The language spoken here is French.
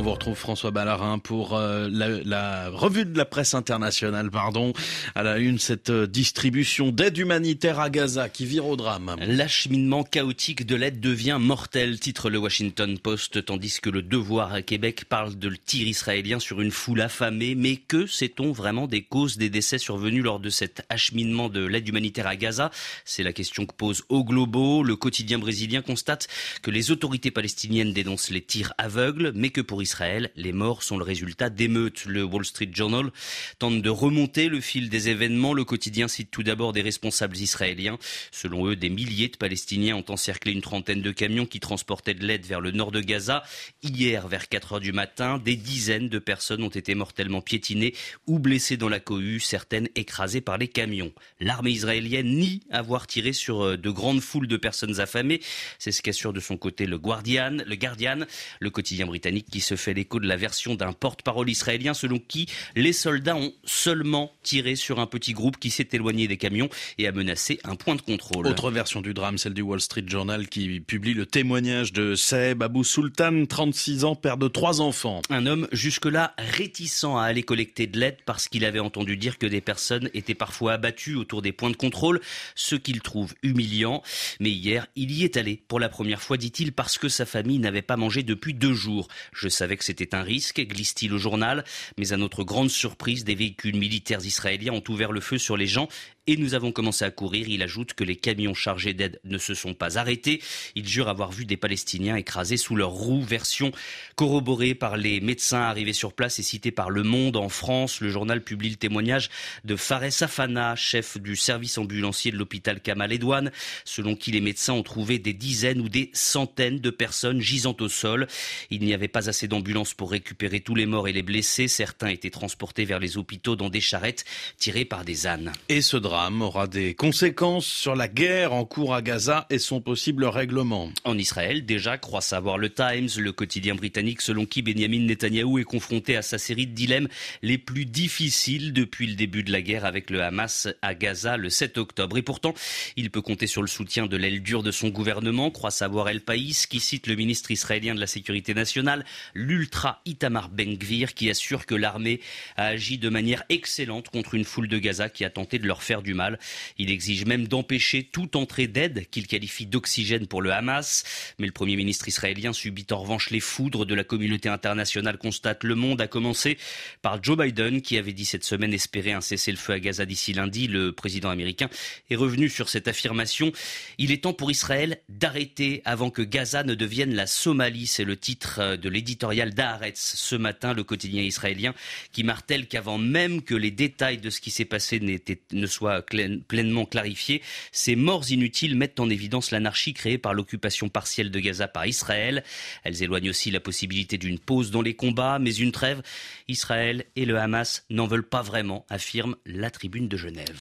on vous retrouve François Ballarin pour euh, la, revue de la presse internationale, pardon, à la une cette euh, distribution d'aide humanitaire à Gaza qui vire au drame. L'acheminement chaotique de l'aide devient mortel, titre le Washington Post, tandis que le Devoir à Québec parle de le tir israélien sur une foule affamée. Mais que sait-on vraiment des causes des décès survenus lors de cet acheminement de l'aide humanitaire à Gaza? C'est la question que pose au Globo. Le quotidien brésilien constate que les autorités palestiniennes dénoncent les tirs aveugles, mais que pour Israël, les morts sont le résultat d'émeutes. Le Wall Street Journal tente de remonter le fil des événements. Le quotidien cite tout d'abord des responsables israéliens. Selon eux, des milliers de Palestiniens ont encerclé une trentaine de camions qui transportaient de l'aide vers le nord de Gaza. Hier, vers 4 heures du matin, des dizaines de personnes ont été mortellement piétinées ou blessées dans la cohue, certaines écrasées par les camions. L'armée israélienne nie avoir tiré sur euh, de grandes foules de personnes affamées. C'est ce qu'assure de son côté le Guardian. Le Guardian le quotidien britannique qui se fait l'écho de la version d'un porte-parole israélien selon qui les soldats ont seulement tiré sur un petit groupe qui s'est éloigné des camions et a menacé un point de contrôle. Autre version du drame, celle du Wall Street Journal qui publie le témoignage de Seb Abou Sultan, 36 ans, père de trois enfants. Un homme jusque-là réticent à aller collecter de l'aide parce qu'il avait entendu dire que des personnes étaient parfois abattues autour des points de contrôle, ce qu'il trouve humiliant. Mais hier, il y est allé pour la première fois, dit-il, parce que sa famille n'avait pas mangé depuis deux jours. Je savais que c'était un risque, glisse-t-il au journal, mais à notre grande surprise, des véhicules militaires israéliens ont ouvert le feu sur les gens et nous avons commencé à courir. Il ajoute que les camions chargés d'aide ne se sont pas arrêtés. Il jure avoir vu des Palestiniens écrasés sous leurs roues, version corroborée par les médecins arrivés sur place et citée par Le Monde en France. Le journal publie le témoignage de Fares Afana, chef du service ambulancier de l'hôpital Kamal Edouane, selon qui les médecins ont trouvé des dizaines ou des centaines de personnes gisant au sol. Il n'y avait pas assez d'ambulances pour récupérer tous les morts et les blessés. Certains étaient transportés vers les hôpitaux dans des charrettes tirées par des ânes. Et ce drame aura des conséquences sur la guerre en cours à Gaza et son possible règlement. En Israël, déjà, croit savoir le Times, le quotidien britannique selon qui Benjamin Netanyahou est confronté à sa série de dilemmes les plus difficiles depuis le début de la guerre avec le Hamas à Gaza le 7 octobre. Et pourtant, il peut compter sur le soutien de l'aile dure de son gouvernement, croit savoir El País, qui cite le ministre israélien de la Sécurité nationale, l'ultra Itamar Ben-Gvir, qui assure que l'armée a agi de manière excellente contre une foule de Gaza qui a tenté de leur faire du mal. Il exige même d'empêcher toute entrée d'aide qu'il qualifie d'oxygène pour le Hamas. Mais le Premier ministre israélien subit en revanche les foudres de la communauté internationale, constate Le Monde, à commencer par Joe Biden, qui avait dit cette semaine espérer un cessez-le-feu à Gaza d'ici lundi. Le président américain est revenu sur cette affirmation. Il est temps pour Israël d'arrêter avant que Gaza ne devienne la Somalie. C'est le titre de d'Aaretz ce matin, le quotidien israélien, qui martèle qu'avant même que les détails de ce qui s'est passé ne soient pleinement clarifié. Ces morts inutiles mettent en évidence l'anarchie créée par l'occupation partielle de Gaza par Israël. Elles éloignent aussi la possibilité d'une pause dans les combats, mais une trêve, Israël et le Hamas n'en veulent pas vraiment, affirme la tribune de Genève.